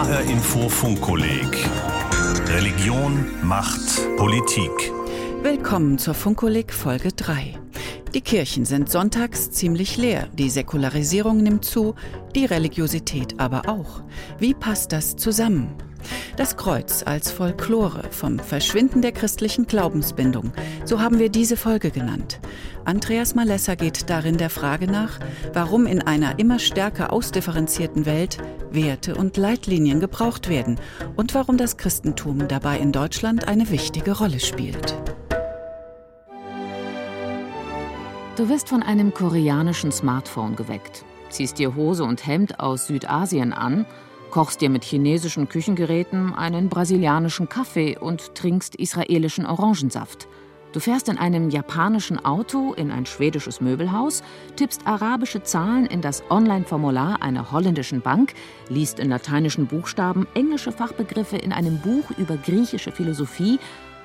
HR Info Funkkolleg Religion, Macht, Politik. Willkommen zur Funkkolleg Folge 3. Die Kirchen sind sonntags ziemlich leer, die Säkularisierung nimmt zu, die Religiosität aber auch. Wie passt das zusammen? Das Kreuz als Folklore vom Verschwinden der christlichen Glaubensbindung, so haben wir diese Folge genannt. Andreas Malessa geht darin der Frage nach, warum in einer immer stärker ausdifferenzierten Welt Werte und Leitlinien gebraucht werden und warum das Christentum dabei in Deutschland eine wichtige Rolle spielt. Du wirst von einem koreanischen Smartphone geweckt, ziehst dir Hose und Hemd aus Südasien an kochst dir mit chinesischen Küchengeräten einen brasilianischen Kaffee und trinkst israelischen Orangensaft. Du fährst in einem japanischen Auto in ein schwedisches Möbelhaus, tippst arabische Zahlen in das Online-Formular einer holländischen Bank, liest in lateinischen Buchstaben englische Fachbegriffe in einem Buch über griechische Philosophie,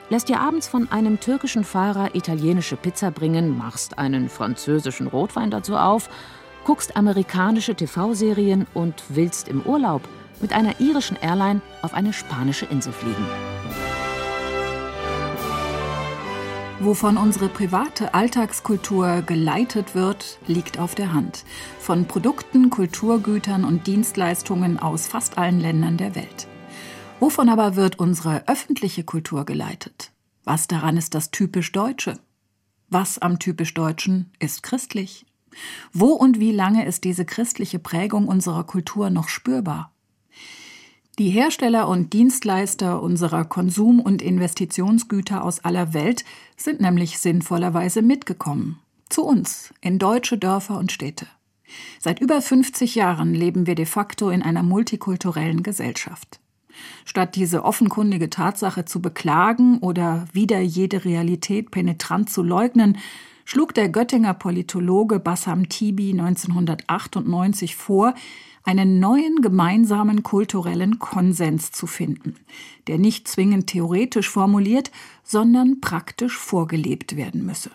lässt dir abends von einem türkischen Fahrer italienische Pizza bringen, machst einen französischen Rotwein dazu auf guckst amerikanische TV-Serien und willst im Urlaub mit einer irischen Airline auf eine spanische Insel fliegen. Wovon unsere private Alltagskultur geleitet wird, liegt auf der Hand. Von Produkten, Kulturgütern und Dienstleistungen aus fast allen Ländern der Welt. Wovon aber wird unsere öffentliche Kultur geleitet? Was daran ist das typisch Deutsche? Was am typisch Deutschen ist christlich? Wo und wie lange ist diese christliche Prägung unserer Kultur noch spürbar? Die Hersteller und Dienstleister unserer Konsum- und Investitionsgüter aus aller Welt sind nämlich sinnvollerweise mitgekommen. Zu uns, in deutsche Dörfer und Städte. Seit über 50 Jahren leben wir de facto in einer multikulturellen Gesellschaft. Statt diese offenkundige Tatsache zu beklagen oder wieder jede Realität penetrant zu leugnen, schlug der Göttinger Politologe Bassam Tibi 1998 vor, einen neuen gemeinsamen kulturellen Konsens zu finden, der nicht zwingend theoretisch formuliert, sondern praktisch vorgelebt werden müsse.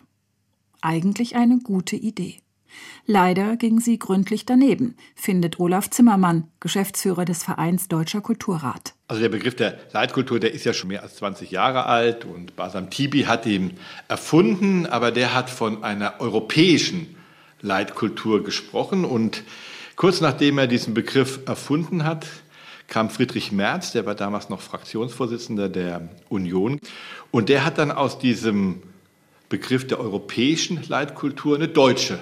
Eigentlich eine gute Idee. Leider ging sie gründlich daneben, findet Olaf Zimmermann, Geschäftsführer des Vereins Deutscher Kulturrat. Also der Begriff der Leitkultur, der ist ja schon mehr als 20 Jahre alt und Basam Tibi hat ihn erfunden, aber der hat von einer europäischen Leitkultur gesprochen und kurz nachdem er diesen Begriff erfunden hat, kam Friedrich Merz, der war damals noch Fraktionsvorsitzender der Union und der hat dann aus diesem Begriff der europäischen Leitkultur eine deutsche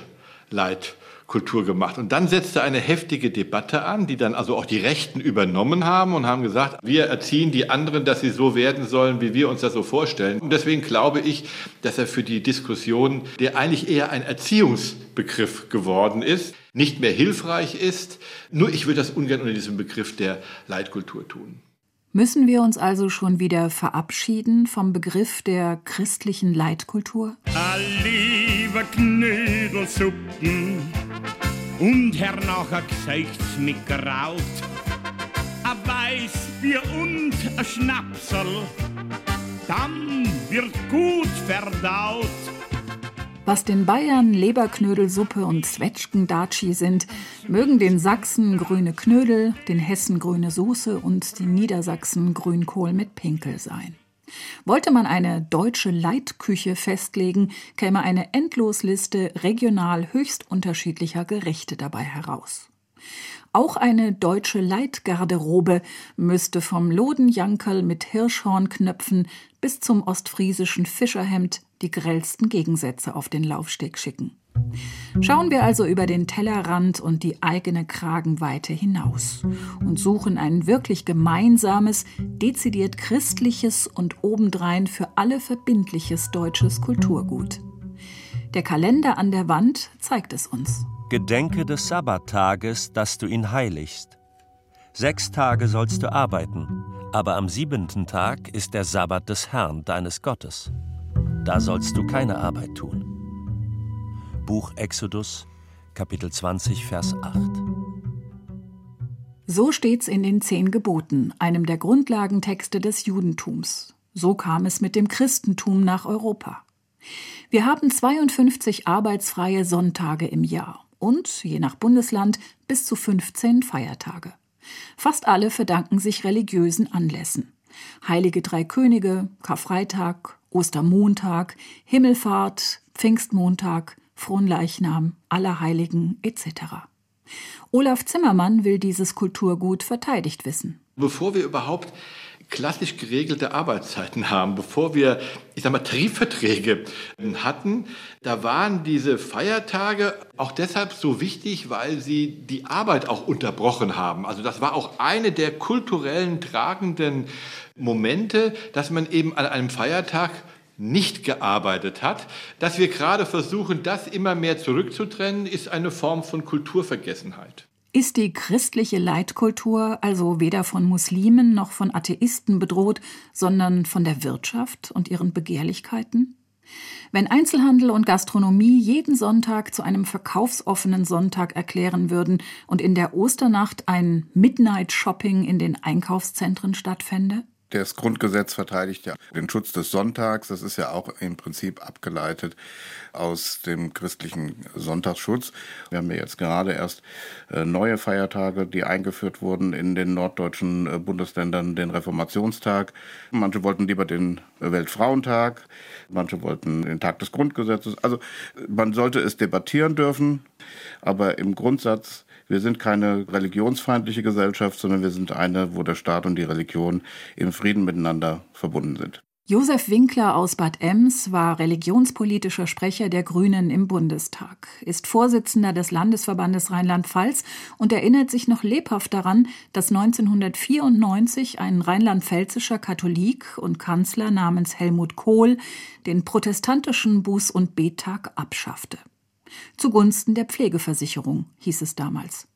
Leitkultur gemacht. Und dann setzte eine heftige Debatte an, die dann also auch die Rechten übernommen haben und haben gesagt, wir erziehen die anderen, dass sie so werden sollen, wie wir uns das so vorstellen. Und deswegen glaube ich, dass er für die Diskussion, der eigentlich eher ein Erziehungsbegriff geworden ist, nicht mehr hilfreich ist. Nur ich würde das ungern unter diesem Begriff der Leitkultur tun. Müssen wir uns also schon wieder verabschieden vom Begriff der christlichen Leitkultur? Lieber Knödelsuppen und hernach gesagt mit Kraut, a Weißbier und a Schnapsel, dann wird gut verdaut. Was den Bayern Leberknödelsuppe und Zwetschgendatschi sind, mögen den Sachsen grüne Knödel, den Hessen grüne Soße und den Niedersachsen Grünkohl mit Pinkel sein. Wollte man eine deutsche Leitküche festlegen, käme eine Endlosliste regional höchst unterschiedlicher Gerichte dabei heraus. Auch eine deutsche Leitgarderobe müsste vom Lodenjankerl mit Hirschhornknöpfen bis zum ostfriesischen Fischerhemd die grellsten Gegensätze auf den Laufsteg schicken. Schauen wir also über den Tellerrand und die eigene Kragenweite hinaus und suchen ein wirklich gemeinsames, dezidiert christliches und obendrein für alle verbindliches deutsches Kulturgut. Der Kalender an der Wand zeigt es uns. Gedenke des Sabbattages, dass du ihn heiligst. Sechs Tage sollst du arbeiten, aber am siebenten Tag ist der Sabbat des Herrn, deines Gottes. Da sollst du keine Arbeit tun. Buch Exodus, Kapitel 20, Vers 8. So steht's in den Zehn Geboten, einem der Grundlagentexte des Judentums. So kam es mit dem Christentum nach Europa. Wir haben 52 arbeitsfreie Sonntage im Jahr und, je nach Bundesland, bis zu 15 Feiertage. Fast alle verdanken sich religiösen Anlässen. Heilige Drei Könige, Karfreitag, Ostermontag, Himmelfahrt, Pfingstmontag, Fronleichnam, Allerheiligen etc. Olaf Zimmermann will dieses Kulturgut verteidigt wissen. Bevor wir überhaupt klassisch geregelte Arbeitszeiten haben, bevor wir, ich sag mal, Tarifverträge hatten, da waren diese Feiertage auch deshalb so wichtig, weil sie die Arbeit auch unterbrochen haben. Also das war auch eine der kulturellen tragenden Momente, dass man eben an einem Feiertag nicht gearbeitet hat. Dass wir gerade versuchen, das immer mehr zurückzutrennen, ist eine Form von Kulturvergessenheit. Ist die christliche Leitkultur also weder von Muslimen noch von Atheisten bedroht, sondern von der Wirtschaft und ihren Begehrlichkeiten? Wenn Einzelhandel und Gastronomie jeden Sonntag zu einem verkaufsoffenen Sonntag erklären würden und in der Osternacht ein Midnight Shopping in den Einkaufszentren stattfände? Das Grundgesetz verteidigt ja den Schutz des Sonntags. Das ist ja auch im Prinzip abgeleitet aus dem christlichen Sonntagsschutz. Wir haben ja jetzt gerade erst äh, neue Feiertage, die eingeführt wurden in den norddeutschen äh, Bundesländern, den Reformationstag. Manche wollten lieber den Weltfrauentag, manche wollten den Tag des Grundgesetzes. Also man sollte es debattieren dürfen, aber im Grundsatz wir sind keine religionsfeindliche Gesellschaft, sondern wir sind eine, wo der Staat und die Religion im Frieden miteinander verbunden sind. Josef Winkler aus Bad Ems war religionspolitischer Sprecher der Grünen im Bundestag, ist Vorsitzender des Landesverbandes Rheinland-Pfalz und erinnert sich noch lebhaft daran, dass 1994 ein rheinland-pfälzischer Katholik und Kanzler namens Helmut Kohl den protestantischen Buß- und Bettag abschaffte. Zugunsten der Pflegeversicherung, hieß es damals.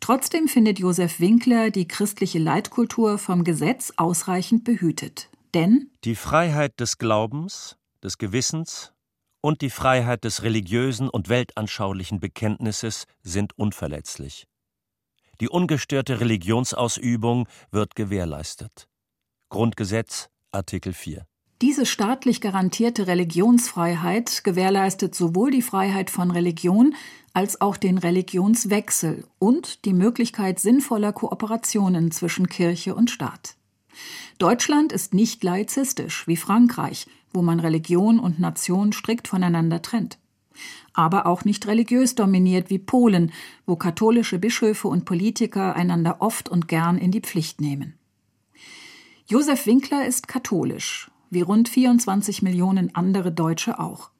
Trotzdem findet Josef Winkler die christliche Leitkultur vom Gesetz ausreichend behütet. Denn die Freiheit des Glaubens, des Gewissens und die Freiheit des religiösen und weltanschaulichen Bekenntnisses sind unverletzlich. Die ungestörte Religionsausübung wird gewährleistet. Grundgesetz Artikel 4. Diese staatlich garantierte Religionsfreiheit gewährleistet sowohl die Freiheit von Religion als auch den Religionswechsel und die Möglichkeit sinnvoller Kooperationen zwischen Kirche und Staat. Deutschland ist nicht laizistisch wie Frankreich, wo man Religion und Nation strikt voneinander trennt. Aber auch nicht religiös dominiert wie Polen, wo katholische Bischöfe und Politiker einander oft und gern in die Pflicht nehmen. Josef Winkler ist katholisch, wie rund 24 Millionen andere Deutsche auch.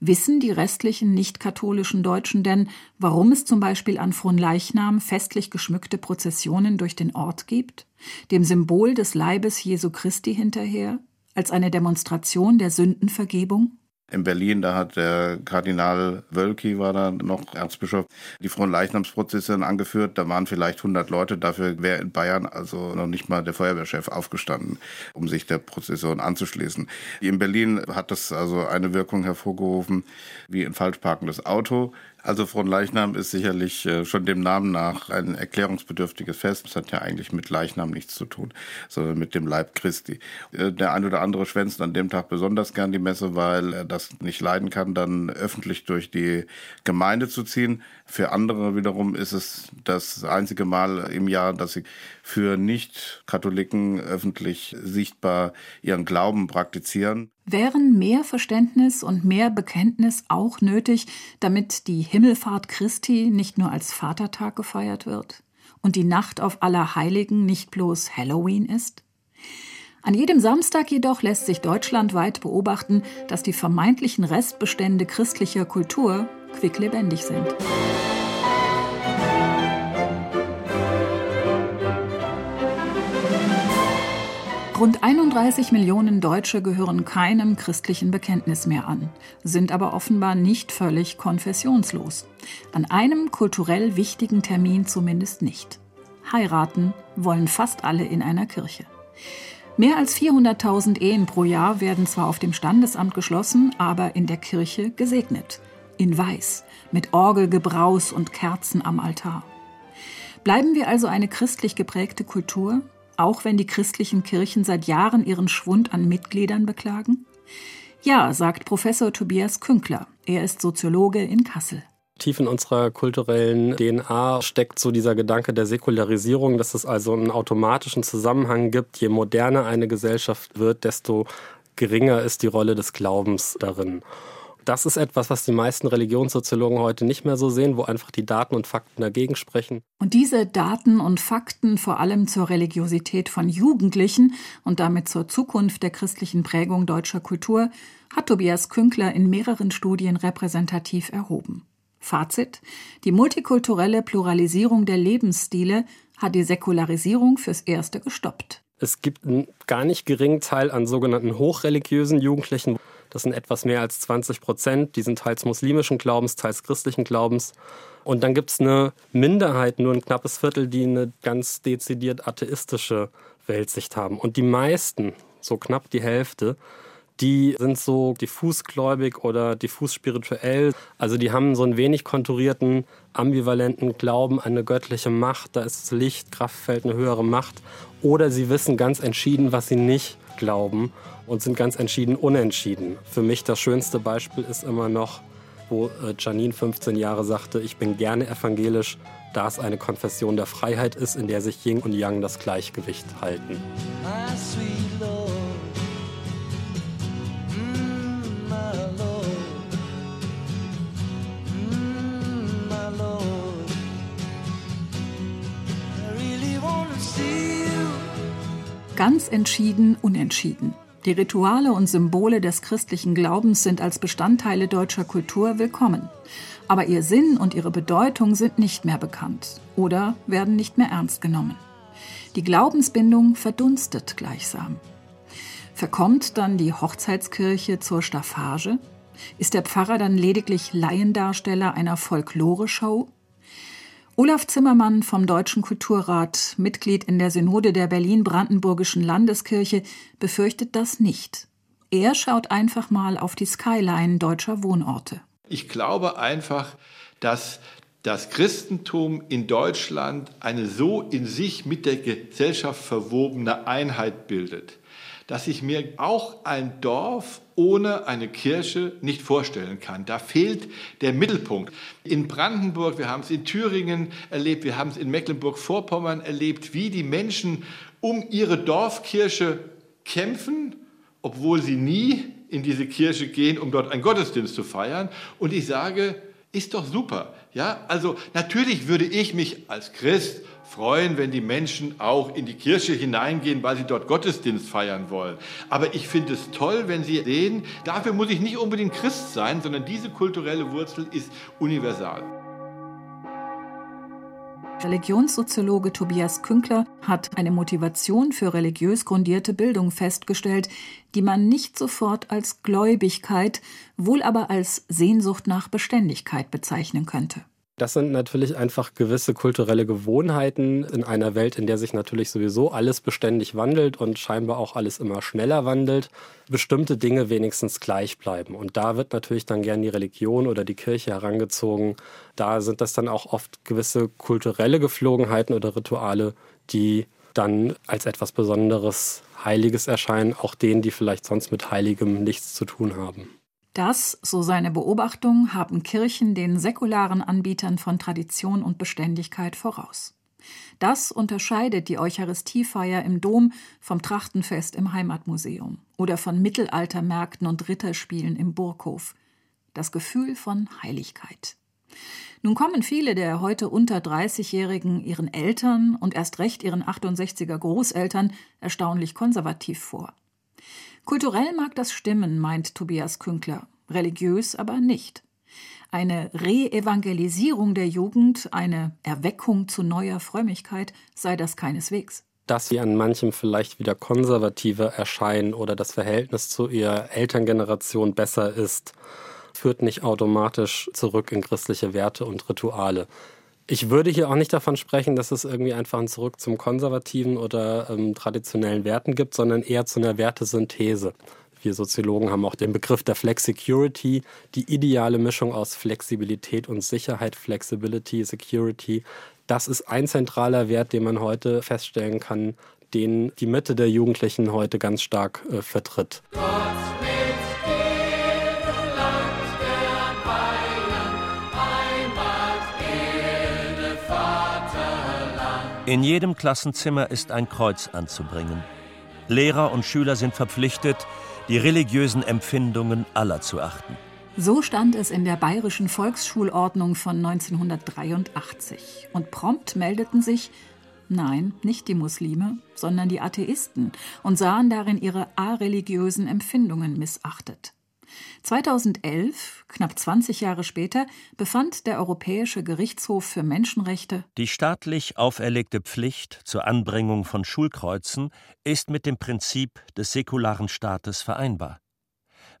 Wissen die restlichen nicht-katholischen Deutschen denn, warum es zum Beispiel an Fronleichnam festlich geschmückte Prozessionen durch den Ort gibt, dem Symbol des Leibes Jesu Christi hinterher, als eine Demonstration der Sündenvergebung? In Berlin, da hat der Kardinal Wölki, war da noch Erzbischof, die Fronleichnamsprozession angeführt. Da waren vielleicht 100 Leute. Dafür wäre in Bayern also noch nicht mal der Feuerwehrchef aufgestanden, um sich der Prozession anzuschließen. In Berlin hat das also eine Wirkung hervorgerufen wie ein falsch parkendes Auto. Also Fronleichnam ist sicherlich äh, schon dem Namen nach ein erklärungsbedürftiges Fest. Es hat ja eigentlich mit Leichnam nichts zu tun, sondern mit dem Leib Christi. Äh, der ein oder andere schwänzt an dem Tag besonders gern die Messe, weil er das nicht leiden kann, dann öffentlich durch die Gemeinde zu ziehen. Für andere wiederum ist es das einzige Mal im Jahr, dass sie für Nicht-Katholiken öffentlich sichtbar ihren Glauben praktizieren. Wären mehr Verständnis und mehr Bekenntnis auch nötig, damit die Himmelfahrt Christi nicht nur als Vatertag gefeiert wird und die Nacht auf Allerheiligen nicht bloß Halloween ist? An jedem Samstag jedoch lässt sich deutschlandweit beobachten, dass die vermeintlichen Restbestände christlicher Kultur quicklebendig sind. Rund 31 Millionen Deutsche gehören keinem christlichen Bekenntnis mehr an, sind aber offenbar nicht völlig konfessionslos. An einem kulturell wichtigen Termin zumindest nicht. Heiraten wollen fast alle in einer Kirche. Mehr als 400.000 Ehen pro Jahr werden zwar auf dem Standesamt geschlossen, aber in der Kirche gesegnet. In Weiß, mit Orgelgebraus und Kerzen am Altar. Bleiben wir also eine christlich geprägte Kultur, auch wenn die christlichen Kirchen seit Jahren ihren Schwund an Mitgliedern beklagen? Ja, sagt Professor Tobias Künkler. Er ist Soziologe in Kassel. Tief in unserer kulturellen DNA steckt so dieser Gedanke der Säkularisierung, dass es also einen automatischen Zusammenhang gibt. Je moderner eine Gesellschaft wird, desto geringer ist die Rolle des Glaubens darin. Das ist etwas, was die meisten Religionssoziologen heute nicht mehr so sehen, wo einfach die Daten und Fakten dagegen sprechen. Und diese Daten und Fakten vor allem zur Religiosität von Jugendlichen und damit zur Zukunft der christlichen Prägung deutscher Kultur hat Tobias Künkler in mehreren Studien repräsentativ erhoben. Fazit: Die multikulturelle Pluralisierung der Lebensstile hat die Säkularisierung fürs Erste gestoppt. Es gibt einen gar nicht geringen Teil an sogenannten hochreligiösen Jugendlichen. Das sind etwas mehr als 20 Prozent. Die sind teils muslimischen Glaubens, teils christlichen Glaubens. Und dann gibt es eine Minderheit, nur ein knappes Viertel, die eine ganz dezidiert atheistische Weltsicht haben. Und die meisten, so knapp die Hälfte, die sind so diffusgläubig oder diffus spirituell. Also die haben so einen wenig konturierten, ambivalenten Glauben an eine göttliche Macht. Da ist Licht, Kraftfeld, eine höhere Macht. Oder sie wissen ganz entschieden, was sie nicht glauben und sind ganz entschieden unentschieden. Für mich das schönste Beispiel ist immer noch, wo äh, Janine 15 Jahre sagte, ich bin gerne evangelisch, da es eine Konfession der Freiheit ist, in der sich Yin und Yang das Gleichgewicht halten. Ganz entschieden unentschieden. Die Rituale und Symbole des christlichen Glaubens sind als Bestandteile deutscher Kultur willkommen. Aber ihr Sinn und ihre Bedeutung sind nicht mehr bekannt oder werden nicht mehr ernst genommen. Die Glaubensbindung verdunstet gleichsam. Verkommt dann die Hochzeitskirche zur Staffage? Ist der Pfarrer dann lediglich Laiendarsteller einer Folklore-Show? Olaf Zimmermann vom Deutschen Kulturrat, Mitglied in der Synode der Berlin-Brandenburgischen Landeskirche, befürchtet das nicht. Er schaut einfach mal auf die Skyline deutscher Wohnorte. Ich glaube einfach, dass das Christentum in Deutschland eine so in sich mit der Gesellschaft verwobene Einheit bildet, dass ich mir auch ein Dorf ohne eine Kirche nicht vorstellen kann. Da fehlt der Mittelpunkt. In Brandenburg, wir haben es in Thüringen erlebt, wir haben es in Mecklenburg-Vorpommern erlebt, wie die Menschen um ihre Dorfkirche kämpfen, obwohl sie nie in diese Kirche gehen, um dort einen Gottesdienst zu feiern. Und ich sage, ist doch super. Ja, also natürlich würde ich mich als Christ freuen, wenn die Menschen auch in die Kirche hineingehen, weil sie dort Gottesdienst feiern wollen. Aber ich finde es toll, wenn sie sehen, dafür muss ich nicht unbedingt Christ sein, sondern diese kulturelle Wurzel ist universal. Religionssoziologe Tobias Künkler hat eine Motivation für religiös grundierte Bildung festgestellt, die man nicht sofort als Gläubigkeit, wohl aber als Sehnsucht nach Beständigkeit bezeichnen könnte. Das sind natürlich einfach gewisse kulturelle Gewohnheiten in einer Welt, in der sich natürlich sowieso alles beständig wandelt und scheinbar auch alles immer schneller wandelt, bestimmte Dinge wenigstens gleich bleiben. Und da wird natürlich dann gern die Religion oder die Kirche herangezogen. Da sind das dann auch oft gewisse kulturelle Geflogenheiten oder Rituale, die dann als etwas Besonderes Heiliges erscheinen, auch denen, die vielleicht sonst mit Heiligem nichts zu tun haben. Das, so seine Beobachtung, haben Kirchen den säkularen Anbietern von Tradition und Beständigkeit voraus. Das unterscheidet die Eucharistiefeier im Dom vom Trachtenfest im Heimatmuseum oder von Mittelaltermärkten und Ritterspielen im Burghof. Das Gefühl von Heiligkeit. Nun kommen viele der heute unter 30-Jährigen ihren Eltern und erst recht ihren 68er Großeltern erstaunlich konservativ vor. Kulturell mag das stimmen, meint Tobias Künkler, religiös aber nicht. Eine Re-Evangelisierung der Jugend, eine Erweckung zu neuer Frömmigkeit sei das keineswegs. Dass sie an manchem vielleicht wieder konservativer erscheinen oder das Verhältnis zu ihrer Elterngeneration besser ist, führt nicht automatisch zurück in christliche Werte und Rituale. Ich würde hier auch nicht davon sprechen, dass es irgendwie einfach ein Zurück zum konservativen oder ähm, traditionellen Werten gibt, sondern eher zu einer Wertesynthese. Wir Soziologen haben auch den Begriff der Flexicurity, die ideale Mischung aus Flexibilität und Sicherheit, Flexibility, Security. Das ist ein zentraler Wert, den man heute feststellen kann, den die Mitte der Jugendlichen heute ganz stark äh, vertritt. Gott In jedem Klassenzimmer ist ein Kreuz anzubringen. Lehrer und Schüler sind verpflichtet, die religiösen Empfindungen aller zu achten. So stand es in der bayerischen Volksschulordnung von 1983. Und prompt meldeten sich, nein, nicht die Muslime, sondern die Atheisten und sahen darin ihre areligiösen Empfindungen missachtet. 2011, knapp 20 Jahre später, befand der Europäische Gerichtshof für Menschenrechte, die staatlich auferlegte Pflicht zur Anbringung von Schulkreuzen ist mit dem Prinzip des säkularen Staates vereinbar.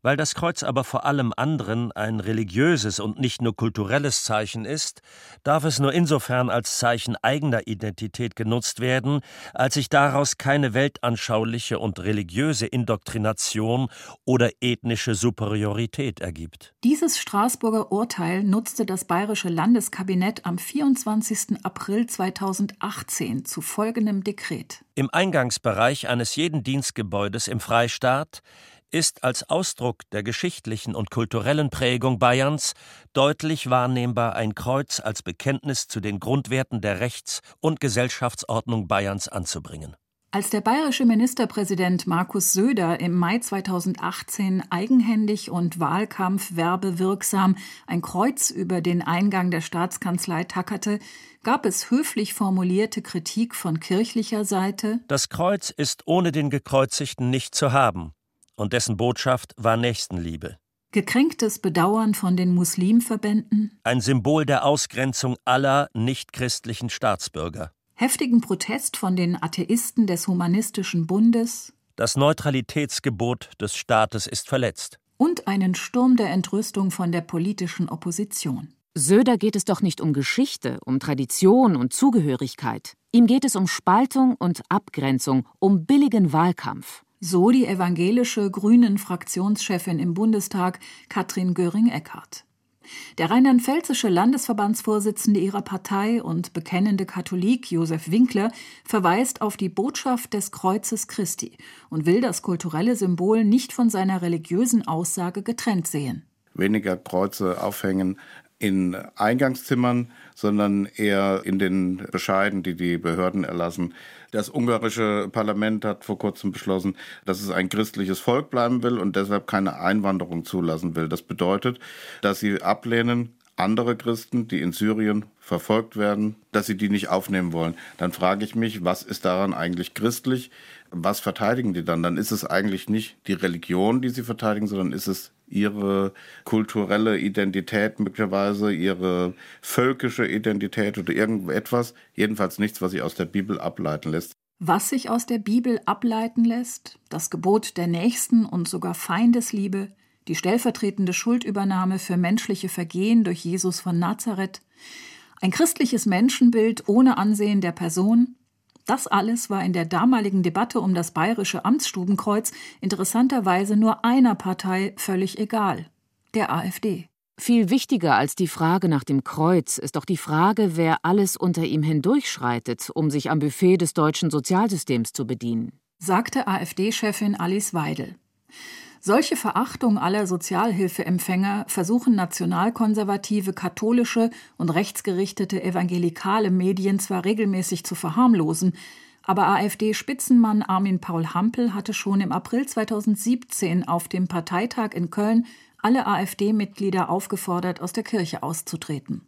Weil das Kreuz aber vor allem anderen ein religiöses und nicht nur kulturelles Zeichen ist, darf es nur insofern als Zeichen eigener Identität genutzt werden, als sich daraus keine weltanschauliche und religiöse Indoktrination oder ethnische Superiorität ergibt. Dieses Straßburger Urteil nutzte das bayerische Landeskabinett am 24. April 2018 zu folgendem Dekret. Im Eingangsbereich eines jeden Dienstgebäudes im Freistaat ist als Ausdruck der geschichtlichen und kulturellen Prägung Bayerns deutlich wahrnehmbar ein Kreuz als Bekenntnis zu den Grundwerten der Rechts- und Gesellschaftsordnung Bayerns anzubringen. Als der bayerische Ministerpräsident Markus Söder im Mai 2018 eigenhändig und wahlkampfwerbewirksam ein Kreuz über den Eingang der Staatskanzlei tackerte, gab es höflich formulierte Kritik von kirchlicher Seite. Das Kreuz ist ohne den Gekreuzigten nicht zu haben und dessen Botschaft war Nächstenliebe. Gekränktes Bedauern von den Muslimverbänden. Ein Symbol der Ausgrenzung aller nichtchristlichen Staatsbürger. Heftigen Protest von den Atheisten des Humanistischen Bundes. Das Neutralitätsgebot des Staates ist verletzt. Und einen Sturm der Entrüstung von der politischen Opposition. Söder geht es doch nicht um Geschichte, um Tradition und Zugehörigkeit. Ihm geht es um Spaltung und Abgrenzung, um billigen Wahlkampf. So die evangelische Grünen-Fraktionschefin im Bundestag Katrin Göring-Eckardt. Der rheinland-pfälzische Landesverbandsvorsitzende ihrer Partei und bekennende Katholik Josef Winkler verweist auf die Botschaft des Kreuzes Christi und will das kulturelle Symbol nicht von seiner religiösen Aussage getrennt sehen. Weniger Kreuze aufhängen in Eingangszimmern, sondern eher in den Bescheiden, die die Behörden erlassen. Das ungarische Parlament hat vor kurzem beschlossen, dass es ein christliches Volk bleiben will und deshalb keine Einwanderung zulassen will. Das bedeutet, dass sie ablehnen, andere Christen, die in Syrien verfolgt werden, dass sie die nicht aufnehmen wollen. Dann frage ich mich, was ist daran eigentlich christlich? Was verteidigen die dann? Dann ist es eigentlich nicht die Religion, die sie verteidigen, sondern ist es ihre kulturelle Identität möglicherweise, ihre völkische Identität oder irgendetwas. Jedenfalls nichts, was sich aus der Bibel ableiten lässt. Was sich aus der Bibel ableiten lässt, das Gebot der Nächsten und sogar Feindesliebe, die stellvertretende Schuldübernahme für menschliche Vergehen durch Jesus von Nazareth, ein christliches Menschenbild ohne Ansehen der Person, das alles war in der damaligen Debatte um das bayerische Amtsstubenkreuz interessanterweise nur einer Partei völlig egal, der AfD. Viel wichtiger als die Frage nach dem Kreuz ist doch die Frage, wer alles unter ihm hindurchschreitet, um sich am Buffet des deutschen Sozialsystems zu bedienen, sagte AfD-Chefin Alice Weidel. Solche Verachtung aller Sozialhilfeempfänger versuchen nationalkonservative, katholische und rechtsgerichtete evangelikale Medien zwar regelmäßig zu verharmlosen, aber AfD-Spitzenmann Armin Paul Hampel hatte schon im April 2017 auf dem Parteitag in Köln alle AfD-Mitglieder aufgefordert, aus der Kirche auszutreten.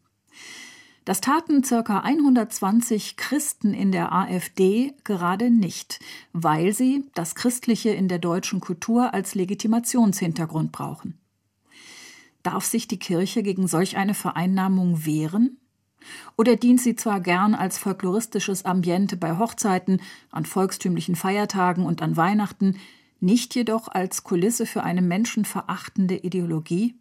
Das taten ca. 120 Christen in der AfD gerade nicht, weil sie das Christliche in der deutschen Kultur als Legitimationshintergrund brauchen. Darf sich die Kirche gegen solch eine Vereinnahmung wehren? Oder dient sie zwar gern als folkloristisches Ambiente bei Hochzeiten, an volkstümlichen Feiertagen und an Weihnachten, nicht jedoch als Kulisse für eine menschenverachtende Ideologie?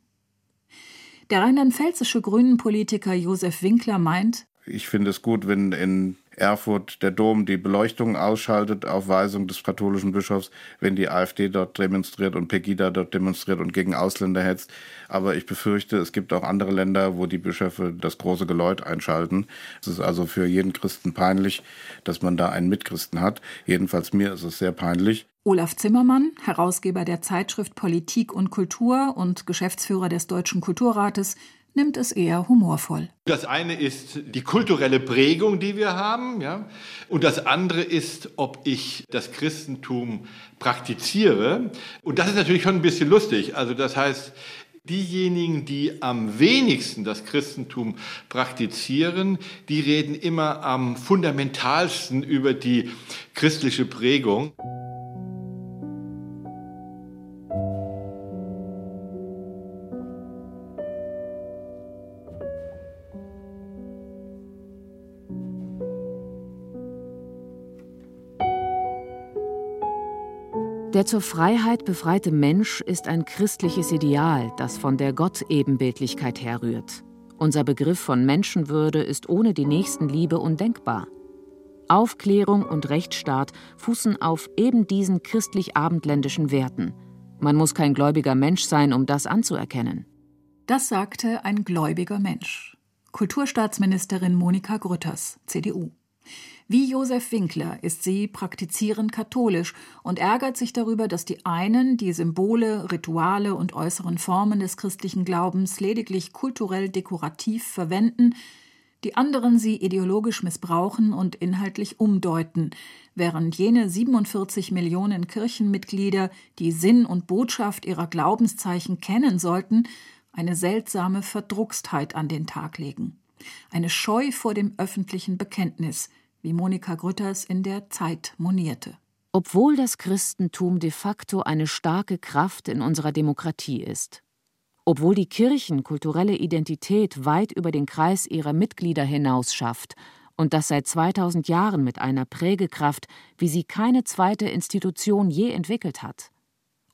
Der rheinland-pfälzische Grünen-Politiker Josef Winkler meint, ich finde es gut, wenn in Erfurt der Dom die Beleuchtung ausschaltet auf Weisung des katholischen Bischofs, wenn die AfD dort demonstriert und Pegida dort demonstriert und gegen Ausländer hetzt. Aber ich befürchte, es gibt auch andere Länder, wo die Bischöfe das große Geläut einschalten. Es ist also für jeden Christen peinlich, dass man da einen Mitchristen hat. Jedenfalls mir ist es sehr peinlich. Olaf Zimmermann, Herausgeber der Zeitschrift Politik und Kultur und Geschäftsführer des Deutschen Kulturrates, nimmt es eher humorvoll. Das eine ist die kulturelle Prägung, die wir haben, ja. Und das andere ist, ob ich das Christentum praktiziere. Und das ist natürlich schon ein bisschen lustig. Also das heißt, diejenigen, die am wenigsten das Christentum praktizieren, die reden immer am fundamentalsten über die christliche Prägung. Der zur Freiheit befreite Mensch ist ein christliches Ideal, das von der Gottebenbildlichkeit herrührt. Unser Begriff von Menschenwürde ist ohne die Nächstenliebe undenkbar. Aufklärung und Rechtsstaat fußen auf eben diesen christlich-abendländischen Werten. Man muss kein gläubiger Mensch sein, um das anzuerkennen. Das sagte ein gläubiger Mensch. Kulturstaatsministerin Monika Grütters, CDU. Wie Josef Winkler ist sie praktizierend katholisch und ärgert sich darüber, dass die einen die Symbole, Rituale und äußeren Formen des christlichen Glaubens lediglich kulturell dekorativ verwenden, die anderen sie ideologisch missbrauchen und inhaltlich umdeuten, während jene 47 Millionen Kirchenmitglieder, die Sinn und Botschaft ihrer Glaubenszeichen kennen sollten, eine seltsame Verdruckstheit an den Tag legen. Eine Scheu vor dem öffentlichen Bekenntnis – wie Monika Grütters in der Zeit monierte. Obwohl das Christentum de facto eine starke Kraft in unserer Demokratie ist, obwohl die Kirchen kulturelle Identität weit über den Kreis ihrer Mitglieder hinaus schafft und das seit 2000 Jahren mit einer Prägekraft, wie sie keine zweite Institution je entwickelt hat,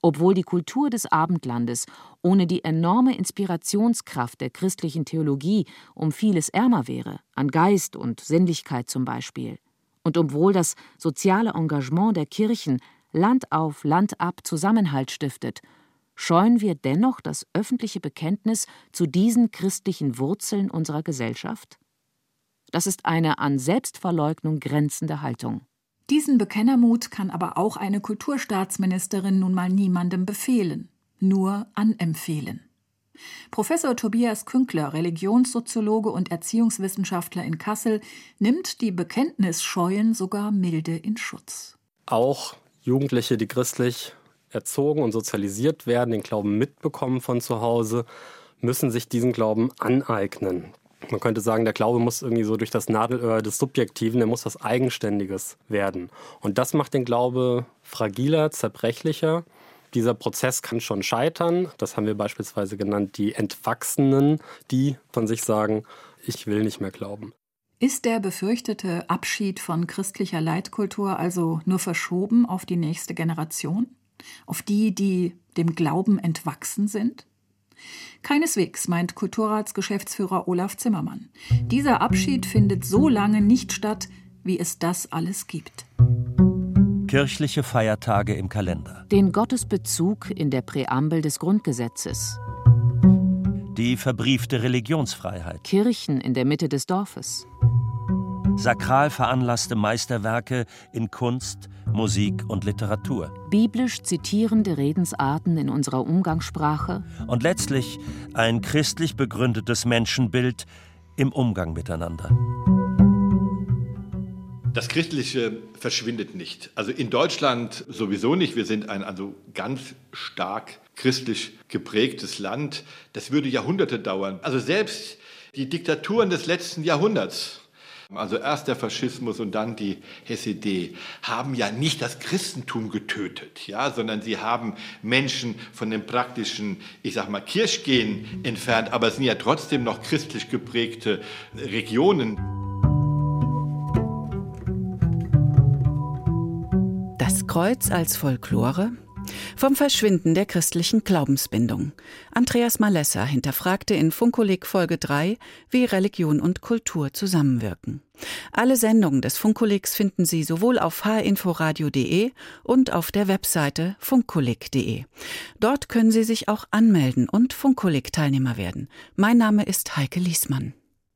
obwohl die Kultur des Abendlandes ohne die enorme Inspirationskraft der christlichen Theologie um vieles ärmer wäre, an Geist und Sinnlichkeit zum Beispiel, und obwohl das soziale Engagement der Kirchen Land auf Land ab Zusammenhalt stiftet, scheuen wir dennoch das öffentliche Bekenntnis zu diesen christlichen Wurzeln unserer Gesellschaft? Das ist eine an Selbstverleugnung grenzende Haltung. Diesen Bekennermut kann aber auch eine Kulturstaatsministerin nun mal niemandem befehlen, nur anempfehlen. Professor Tobias Künkler, Religionssoziologe und Erziehungswissenschaftler in Kassel, nimmt die Bekenntnisscheuen sogar milde in Schutz. Auch Jugendliche, die christlich erzogen und sozialisiert werden, den Glauben mitbekommen von zu Hause, müssen sich diesen Glauben aneignen. Man könnte sagen, der Glaube muss irgendwie so durch das Nadelöhr des Subjektiven, der muss was Eigenständiges werden. Und das macht den Glaube fragiler, zerbrechlicher. Dieser Prozess kann schon scheitern. Das haben wir beispielsweise genannt, die Entwachsenen, die von sich sagen, ich will nicht mehr glauben. Ist der befürchtete Abschied von christlicher Leitkultur also nur verschoben auf die nächste Generation? Auf die, die dem Glauben entwachsen sind? Keineswegs, meint Kulturratsgeschäftsführer Olaf Zimmermann. Dieser Abschied findet so lange nicht statt, wie es das alles gibt. Kirchliche Feiertage im Kalender. Den Gottesbezug in der Präambel des Grundgesetzes. Die verbriefte Religionsfreiheit. Kirchen in der Mitte des Dorfes. Sakral veranlasste Meisterwerke in Kunst, Musik und Literatur. Biblisch zitierende Redensarten in unserer Umgangssprache. Und letztlich ein christlich begründetes Menschenbild im Umgang miteinander. Das Christliche verschwindet nicht. Also in Deutschland sowieso nicht. Wir sind ein also ganz stark christlich geprägtes Land. Das würde Jahrhunderte dauern. Also selbst die Diktaturen des letzten Jahrhunderts also erst der Faschismus und dann die SED, haben ja nicht das Christentum getötet, ja, sondern sie haben Menschen von dem praktischen, ich sag mal, Kirchgehen entfernt, aber es sind ja trotzdem noch christlich geprägte Regionen. Das Kreuz als Folklore, vom Verschwinden der christlichen Glaubensbindung. Andreas Malessa hinterfragte in Funkolik Folge 3, wie Religion und Kultur zusammenwirken. Alle Sendungen des Funkolix finden Sie sowohl auf hinforadio.de und auf der Webseite funkolik.de. Dort können Sie sich auch anmelden und Funkolik-Teilnehmer werden. Mein Name ist Heike Liesmann.